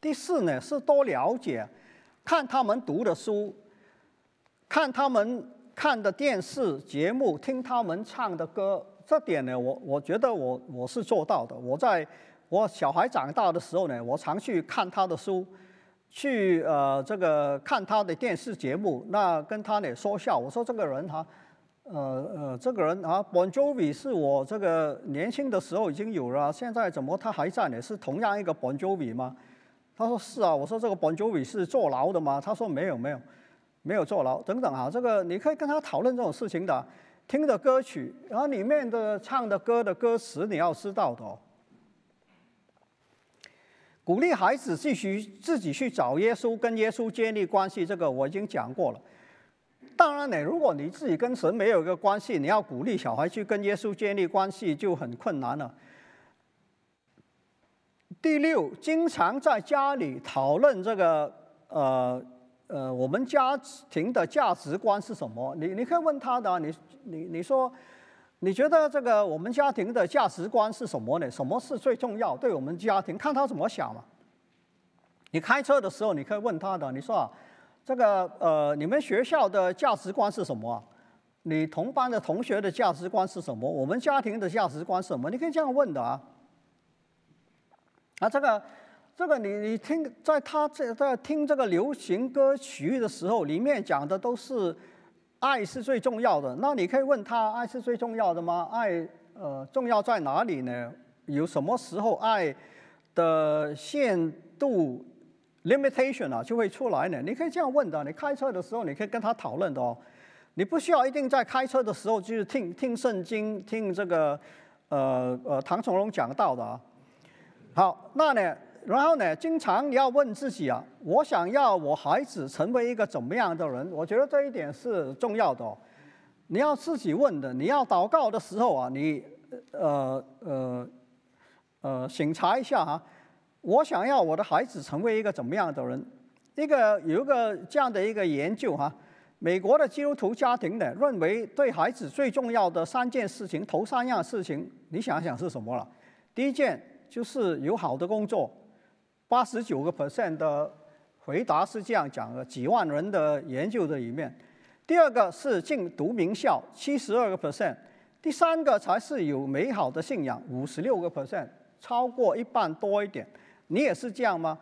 第四呢，是多了解，看他们读的书，看他们看的电视节目，听他们唱的歌。这点呢，我我觉得我我是做到的。我在我小孩长大的时候呢，我常去看他的书，去呃这个看他的电视节目，那跟他呢说笑。我说这个人哈，呃呃这个人啊，Bon Jovi 是我这个年轻的时候已经有了，现在怎么他还在呢？是同样一个 Bon Jovi 吗？他说是啊，我说这个 Bon Jovi 是坐牢的吗？他说没有没有，没有坐牢。等等啊，这个你可以跟他讨论这种事情的，听的歌曲，然后里面的唱的歌的歌词你要知道的哦。鼓励孩子继续自己去找耶稣，跟耶稣建立关系，这个我已经讲过了。当然呢，如果你自己跟神没有一个关系，你要鼓励小孩去跟耶稣建立关系就很困难了。第六，经常在家里讨论这个呃呃，我们家庭的价值观是什么？你你可以问他的，你你你说，你觉得这个我们家庭的价值观是什么呢？什么是最重要？对我们家庭，看他怎么想嘛。你开车的时候，你可以问他的，你说啊，这个呃，你们学校的价值观是什么？你同班的同学的价值观是什么？我们家庭的价值观是什么？你可以这样问的啊。啊，这个，这个你你听，在他这在听这个流行歌曲的时候，里面讲的都是爱是最重要的。那你可以问他，爱是最重要的吗？爱呃重要在哪里呢？有什么时候爱的限度 limitation 啊就会出来呢？你可以这样问的。你开车的时候，你可以跟他讨论的哦。你不需要一定在开车的时候就是听听圣经，听这个呃呃唐崇荣讲到的啊。好，那呢，然后呢，经常你要问自己啊，我想要我孩子成为一个怎么样的人？我觉得这一点是重要的哦。你要自己问的，你要祷告的时候啊，你呃呃呃审查一下哈，我想要我的孩子成为一个怎么样的人？一个有一个这样的一个研究哈，美国的基督徒家庭呢，认为对孩子最重要的三件事情，头三样事情，你想想是什么了？第一件。就是有好的工作，八十九个 percent 的回答是这样讲的，几万人的研究的里面。第二个是进读名校，七十二个 percent；第三个才是有美好的信仰，五十六个 percent，超过一半多一点。你也是这样吗？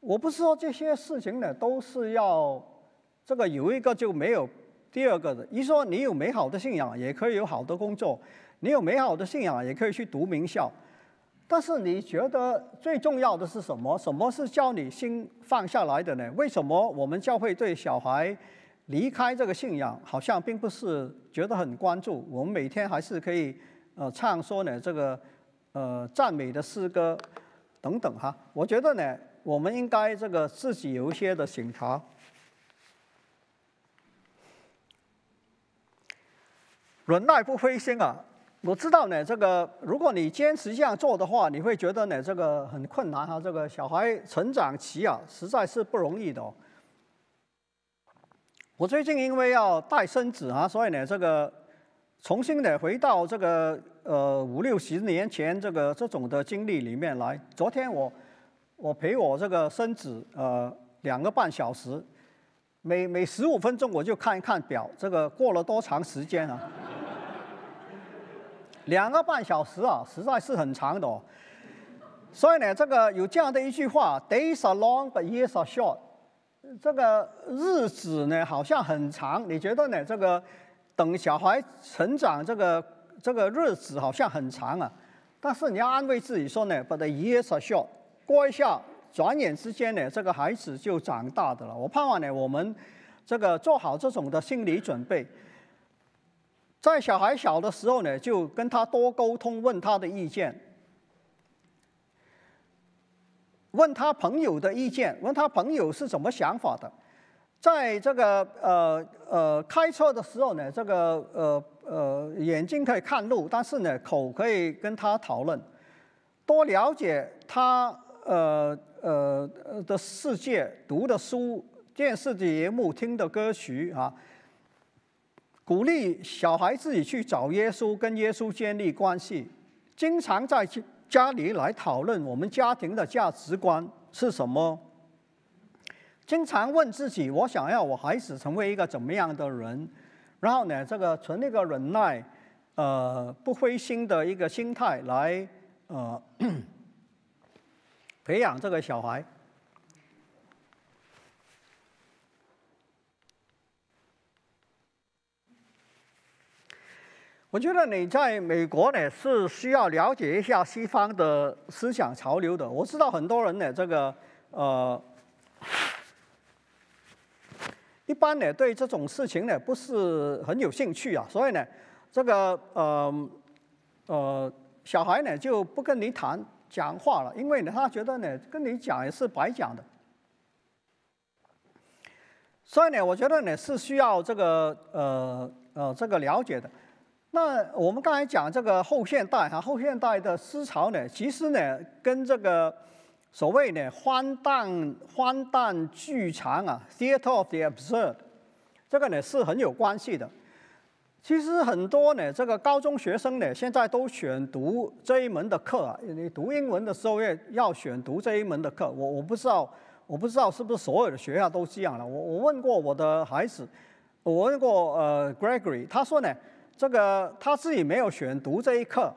我不是说这些事情呢都是要这个有一个就没有第二个的。一说你有美好的信仰，也可以有好的工作；你有美好的信仰，也可以去读名校。但是你觉得最重要的是什么？什么是叫你心放下来的呢？为什么我们教会对小孩离开这个信仰好像并不是觉得很关注？我们每天还是可以呃唱说呢这个呃赞美的诗歌等等哈。我觉得呢，我们应该这个自己有一些的醒察，忍耐不灰心啊。我知道呢，这个如果你坚持这样做的话，你会觉得呢，这个很困难哈。这个小孩成长期啊，实在是不容易的。我最近因为要带孙子啊，所以呢，这个重新的回到这个呃五六十年前这个这种的经历里面来。昨天我我陪我这个孙子呃两个半小时，每每十五分钟我就看一看表，这个过了多长时间啊？两个半小时啊，实在是很长的哦。所以呢，这个有这样的一句话：“Days are long, but years are short。”这个日子呢，好像很长。你觉得呢？这个等小孩成长，这个这个日子好像很长啊。但是你要安慰自己说呢：“But the years are short。”过一下，转眼之间呢，这个孩子就长大的了。我盼望呢，我们这个做好这种的心理准备。在小孩小的时候呢，就跟他多沟通，问他的意见，问他朋友的意见，问他朋友是怎么想法的。在这个呃呃开车的时候呢，这个呃呃眼睛可以看路，但是呢口可以跟他讨论，多了解他呃呃的世界，读的书、电视节目、听的歌曲啊。鼓励小孩自己去找耶稣，跟耶稣建立关系。经常在家里来讨论我们家庭的价值观是什么。经常问自己：我想要我孩子成为一个怎么样的人？然后呢，这个存那个忍耐、呃不灰心的一个心态来呃 <coughs> 培养这个小孩。我觉得你在美国呢是需要了解一下西方的思想潮流的。我知道很多人呢，这个呃，一般呢对这种事情呢不是很有兴趣啊，所以呢，这个呃呃小孩呢就不跟你谈讲话了，因为呢他觉得呢跟你讲也是白讲的。所以呢，我觉得呢是需要这个呃呃这个了解的。那我们刚才讲这个后现代哈，后现代的思潮呢，其实呢跟这个所谓呢荒诞荒诞剧场啊，theater of the absurd，这个呢是很有关系的。其实很多呢这个高中学生呢现在都选读这一门的课啊，你读英文的时候要要选读这一门的课。我我不知道我不知道是不是所有的学校都这样了。我我问过我的孩子，我问过呃 Gregory，他说呢。这个他自己没有选读这一课，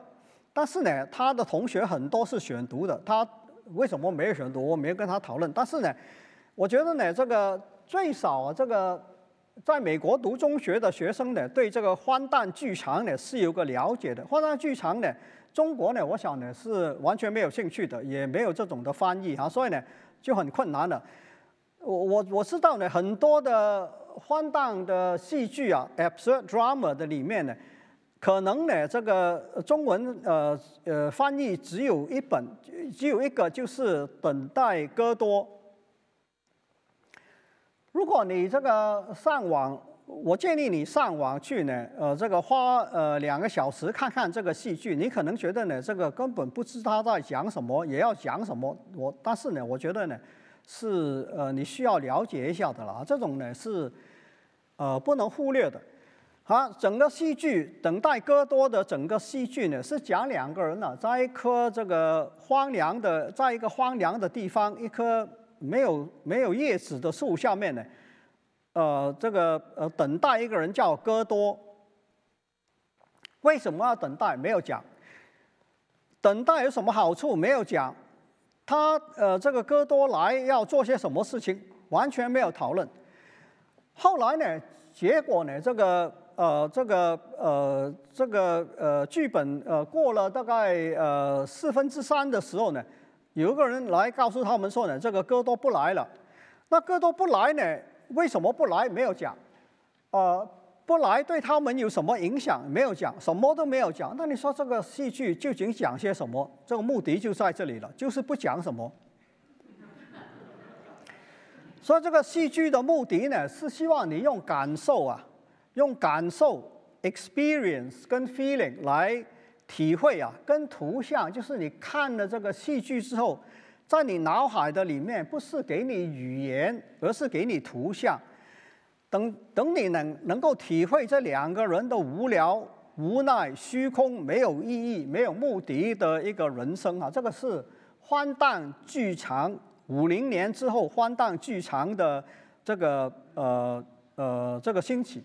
但是呢，他的同学很多是选读的。他为什么没有选读？我没有跟他讨论。但是呢，我觉得呢，这个最少啊，这个在美国读中学的学生呢，对这个荒诞剧场呢是有个了解的。荒诞剧场呢，中国呢，我想呢是完全没有兴趣的，也没有这种的翻译啊，所以呢就很困难了。我我我知道呢，很多的。荒诞的戏剧啊，absurd drama 的里面呢，可能呢这个中文呃呃翻译只有一本，只有一个就是《等待戈多》。如果你这个上网，我建议你上网去呢，呃这个花呃两个小时看看这个戏剧，你可能觉得呢这个根本不知他在讲什么，也要讲什么。我但是呢，我觉得呢。是呃，你需要了解一下的了啊，这种呢是呃不能忽略的。好，整个戏剧《等待戈多》的整个戏剧呢，是讲两个人呢，在一棵这个荒凉的，在一个荒凉的地方，一棵没有没有叶子的树下面呢，呃，这个呃等待一个人叫戈多。为什么要等待？没有讲。等待有什么好处？没有讲。他呃，这个哥多来要做些什么事情？完全没有讨论。后来呢？结果呢？这个呃，这个呃，这个呃，剧本呃，过了大概呃四分之三的时候呢，有一个人来告诉他们说呢，这个哥多不来了。那哥多不来呢？为什么不来？没有讲。呃，不来对他们有什么影响？没有讲，什么都没有讲。那你说这个戏剧究竟讲些什么？这个目的就在这里了，就是不讲什么。<laughs> 所以这个戏剧的目的呢，是希望你用感受啊，用感受 （experience） 跟 feeling 来体会啊，跟图像，就是你看了这个戏剧之后，在你脑海的里面，不是给你语言，而是给你图像。等等，你能能够体会这两个人的无聊、无奈、虚空、没有意义、没有目的的一个人生啊，这个是荒诞剧场。五零年之后，荒诞剧场的这个呃呃这个兴起，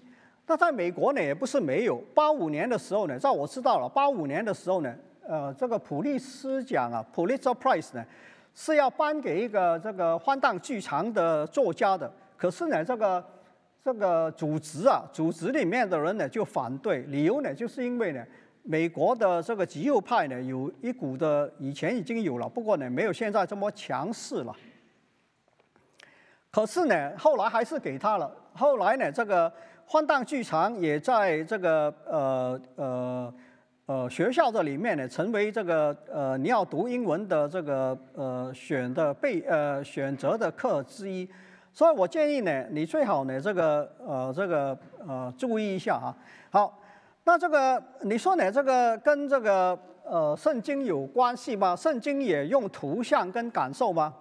那在美国呢也不是没有。八五年的时候呢，在我知道了，八五年的时候呢，呃，这个普利斯奖啊，Pulitzer Prize 呢，是要颁给一个这个荒诞剧场的作家的。可是呢，这个这个组织啊，组织里面的人呢就反对，理由呢就是因为呢。美国的这个极右派呢，有一股的以前已经有了，不过呢，没有现在这么强势了。可是呢，后来还是给他了。后来呢，这个荒诞剧场也在这个呃呃呃学校的里面呢，成为这个呃你要读英文的这个呃选的备呃选择的课之一。所以我建议呢，你最好呢这个呃这个呃注意一下啊。好。那这个你说呢？这个跟这个呃圣经有关系吗？圣经也用图像跟感受吗？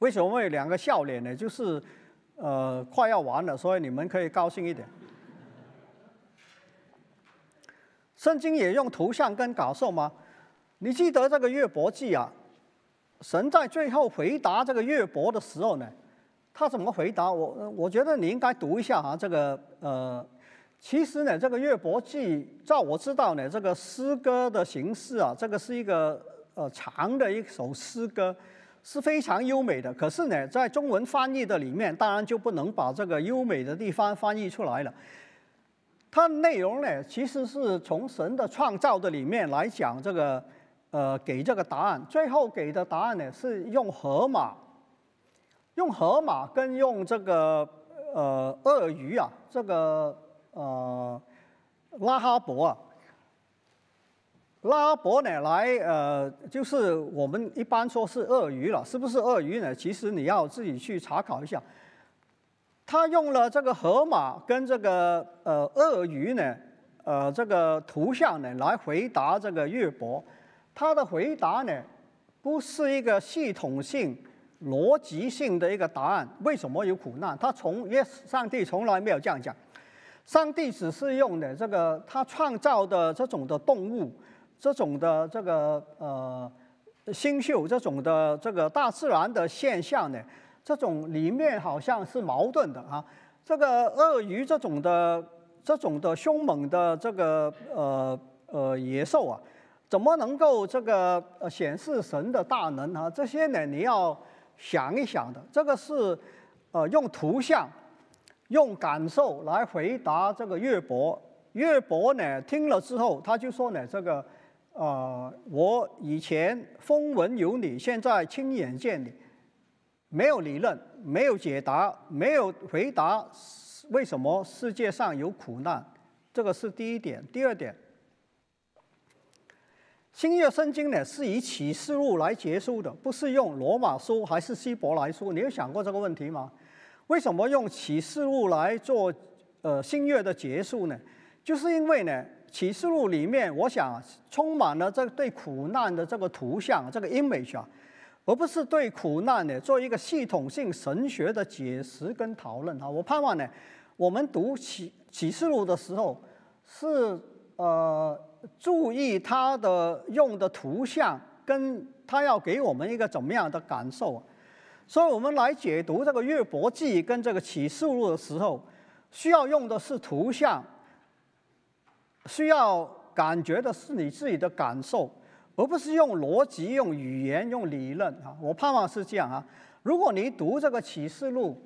为什么会两个笑脸呢？就是呃快要完了，所以你们可以高兴一点。圣经也用图像跟感受吗？你记得这个约伯记啊？神在最后回答这个约伯的时候呢，他怎么回答？我我觉得你应该读一下啊，这个呃。其实呢，这个《乐伯记》照我知道呢，这个诗歌的形式啊，这个是一个呃长的一首诗歌，是非常优美的。可是呢，在中文翻译的里面，当然就不能把这个优美的地方翻译出来了。它内容呢，其实是从神的创造的里面来讲，这个呃给这个答案。最后给的答案呢，是用河马，用河马跟用这个呃鳄鱼啊，这个。呃，拉哈伯啊，拉哈伯呢来呃，就是我们一般说是鳄鱼了，是不是鳄鱼呢？其实你要自己去查考一下。他用了这个河马跟这个呃鳄鱼呢，呃这个图像呢来回答这个约伯。他的回答呢不是一个系统性、逻辑性的一个答案。为什么有苦难？他从耶上帝从来没有这样讲。上帝只是用的这个他创造的这种的动物，这种的这个呃星宿，这种的这个大自然的现象呢，这种里面好像是矛盾的啊。这个鳄鱼这种的这种的凶猛的这个呃呃野兽啊，怎么能够这个显示神的大能啊？这些呢你要想一想的。这个是呃用图像。用感受来回答这个岳伯，岳伯呢听了之后，他就说呢，这个，呃，我以前风闻有你，现在亲眼见你，没有理论，没有解答，没有回答为什么世界上有苦难，这个是第一点。第二点，新约圣经呢是以启示录来结束的，不是用罗马书还是希伯来书？你有想过这个问题吗？为什么用启示录来做呃新月的结束呢？就是因为呢，启示录里面我想充满了这对苦难的这个图像，这个 image 啊，而不是对苦难呢做一个系统性神学的解释跟讨论啊。我盼望呢，我们读启启示录的时候是呃注意他的用的图像，跟他要给我们一个怎么样的感受。所以我们来解读这个约伯记跟这个启示录的时候，需要用的是图像，需要感觉的是你自己的感受，而不是用逻辑、用语言、用理论啊。我盼望是这样啊。如果你读这个启示录，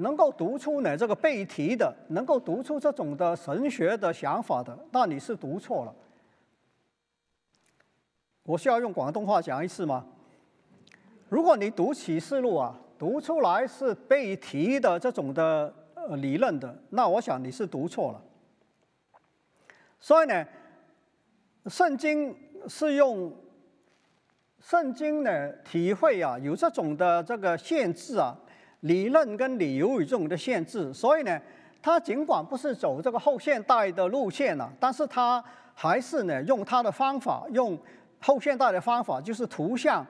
能够读出呢这个背题的，能够读出这种的神学的想法的，那你是读错了。我需要用广东话讲一次吗？如果你读启示录啊，读出来是背题的这种的呃理论的，那我想你是读错了。所以呢，圣经是用圣经的体会啊，有这种的这个限制啊。理论跟理由有这种的限制，所以呢，他尽管不是走这个后现代的路线了，但是他还是呢用他的方法，用后现代的方法，就是图像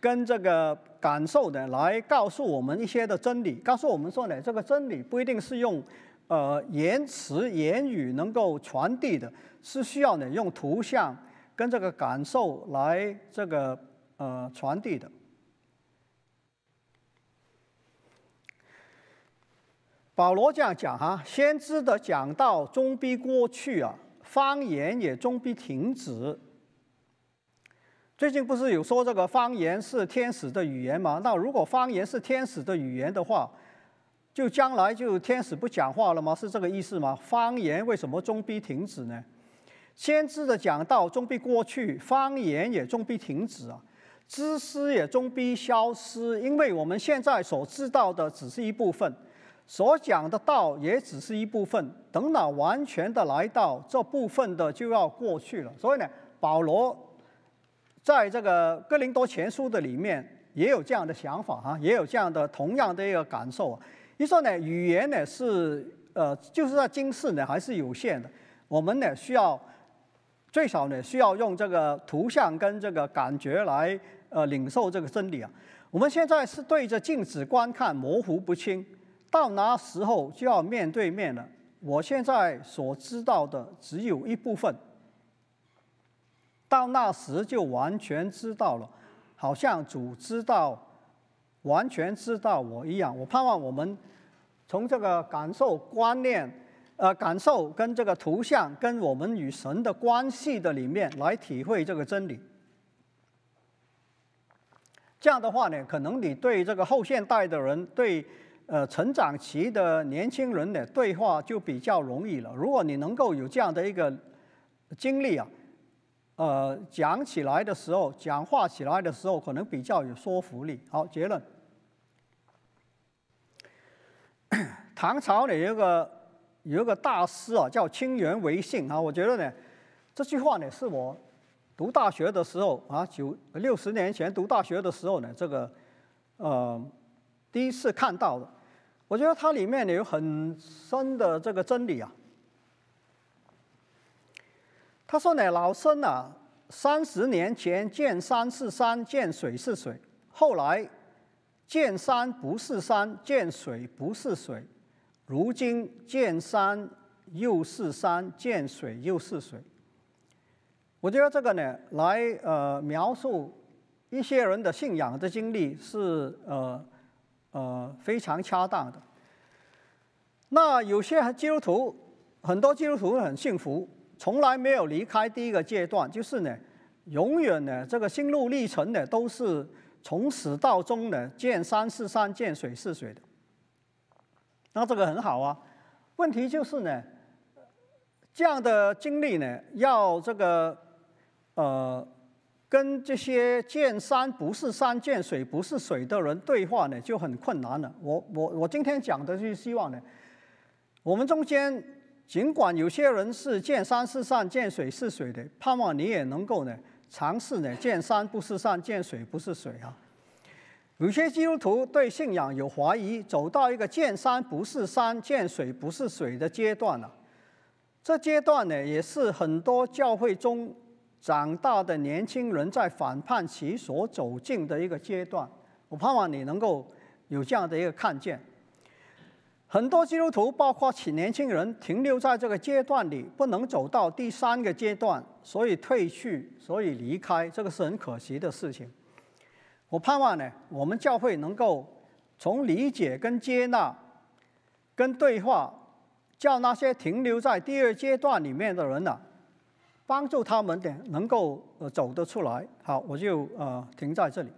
跟这个感受呢，来告诉我们一些的真理，告诉我们说呢，这个真理不一定是用呃言辞言语能够传递的，是需要呢用图像跟这个感受来这个呃传递的。保罗这样讲哈，先知的讲道终必过去啊，方言也终必停止。最近不是有说这个方言是天使的语言吗？那如果方言是天使的语言的话，就将来就天使不讲话了吗？是这个意思吗？方言为什么终必停止呢？先知的讲道终必过去，方言也终必停止啊，知识也终必消失，因为我们现在所知道的只是一部分。所讲的道也只是一部分，等到完全的来到，这部分的就要过去了。所以呢，保罗在这个哥林多前书的里面也有这样的想法哈，也有这样的同样的一个感受啊。一说呢，语言呢是呃，就是在今世呢还是有限的，我们呢需要最少呢需要用这个图像跟这个感觉来呃领受这个真理啊。我们现在是对着镜子观看，模糊不清。到那时候就要面对面了。我现在所知道的只有一部分，到那时就完全知道了，好像主知道、完全知道我一样。我盼望我们从这个感受、观念、呃感受跟这个图像跟我们与神的关系的里面来体会这个真理。这样的话呢，可能你对这个后现代的人对。呃，成长期的年轻人的对话就比较容易了。如果你能够有这样的一个经历啊，呃，讲起来的时候，讲话起来的时候，可能比较有说服力。好，结论。<coughs> 唐朝呢有一个有一个大师啊，叫清源维信啊。我觉得呢，这句话呢是我读大学的时候啊，九六十年前读大学的时候呢，这个呃。第一次看到的，我觉得它里面有很深的这个真理啊。他说呢，老僧啊，三十年前见山是山，见水是水，后来见山不是山，见水不是水，如今见山又是山，见水又是水。我觉得这个呢，来呃描述一些人的信仰的经历是呃。呃，非常恰当的。那有些基督徒，很多基督徒很幸福，从来没有离开第一个阶段，就是呢，永远呢，这个心路历程呢，都是从始到终呢，见山是山，见水是水的。那这个很好啊。问题就是呢，这样的经历呢，要这个呃。跟这些见山不是山、见水不是水的人对话呢，就很困难了。我我我今天讲的就是希望呢，我们中间尽管有些人是见山是山、见水是水的，盼望你也能够呢尝试呢见山不是山、见水不是水啊。有些基督徒对信仰有怀疑，走到一个见山不是山、见水不是水的阶段了。这阶段呢，也是很多教会中。长大的年轻人在反叛期所走进的一个阶段，我盼望你能够有这样的一个看见。很多基督徒，包括其年轻人，停留在这个阶段里，不能走到第三个阶段，所以退去，所以离开，这个是很可惜的事情。我盼望呢，我们教会能够从理解、跟接纳、跟对话、叫那些停留在第二阶段里面的人呢，帮助他们点能够呃走得出来。好，我就呃停在这里。